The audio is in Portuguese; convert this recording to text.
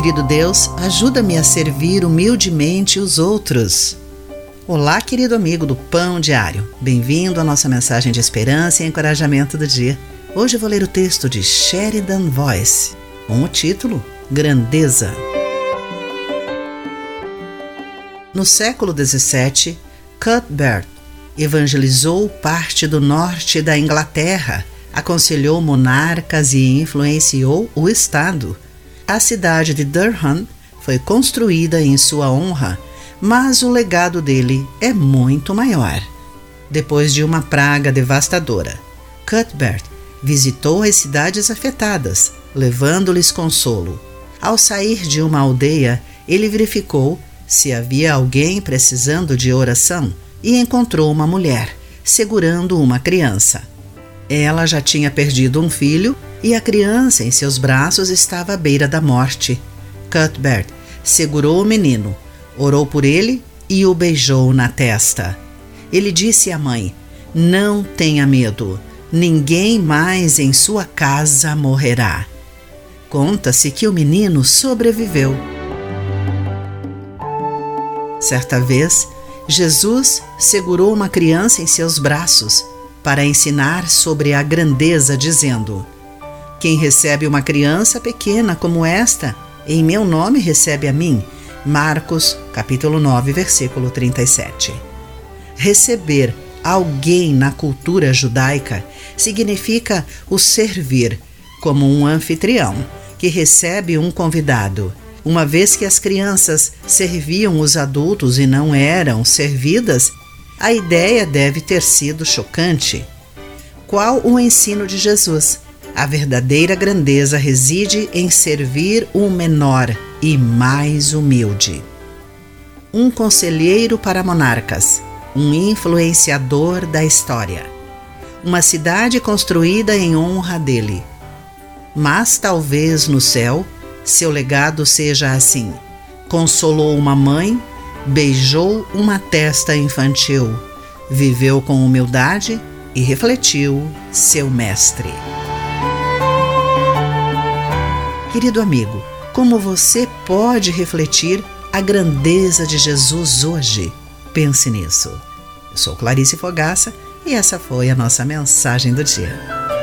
Querido Deus, ajuda-me a servir humildemente os outros. Olá, querido amigo do Pão Diário. Bem-vindo à nossa mensagem de esperança e encorajamento do dia. Hoje vou ler o texto de Sheridan Voice, com o título Grandeza. No século XVII, Cuthbert evangelizou parte do norte da Inglaterra, aconselhou monarcas e influenciou o Estado. A cidade de Durham foi construída em sua honra, mas o legado dele é muito maior. Depois de uma praga devastadora, Cuthbert visitou as cidades afetadas, levando-lhes consolo. Ao sair de uma aldeia, ele verificou se havia alguém precisando de oração e encontrou uma mulher segurando uma criança. Ela já tinha perdido um filho e a criança em seus braços estava à beira da morte. Cuthbert segurou o menino, orou por ele e o beijou na testa. Ele disse à mãe: Não tenha medo, ninguém mais em sua casa morrerá. Conta-se que o menino sobreviveu. Certa vez, Jesus segurou uma criança em seus braços para ensinar sobre a grandeza, dizendo: Quem recebe uma criança pequena como esta, em meu nome recebe a mim. Marcos, capítulo 9, versículo 37. Receber alguém na cultura judaica significa o servir como um anfitrião que recebe um convidado uma vez que as crianças serviam os adultos e não eram servidas, a ideia deve ter sido chocante. Qual o ensino de Jesus? A verdadeira grandeza reside em servir o menor e mais humilde. Um conselheiro para monarcas, um influenciador da história. Uma cidade construída em honra dele. Mas talvez no céu seu legado seja assim: consolou uma mãe, beijou uma testa infantil, viveu com humildade e refletiu seu mestre. Querido amigo, como você pode refletir a grandeza de Jesus hoje? Pense nisso. Eu sou Clarice Fogaça e essa foi a nossa mensagem do dia.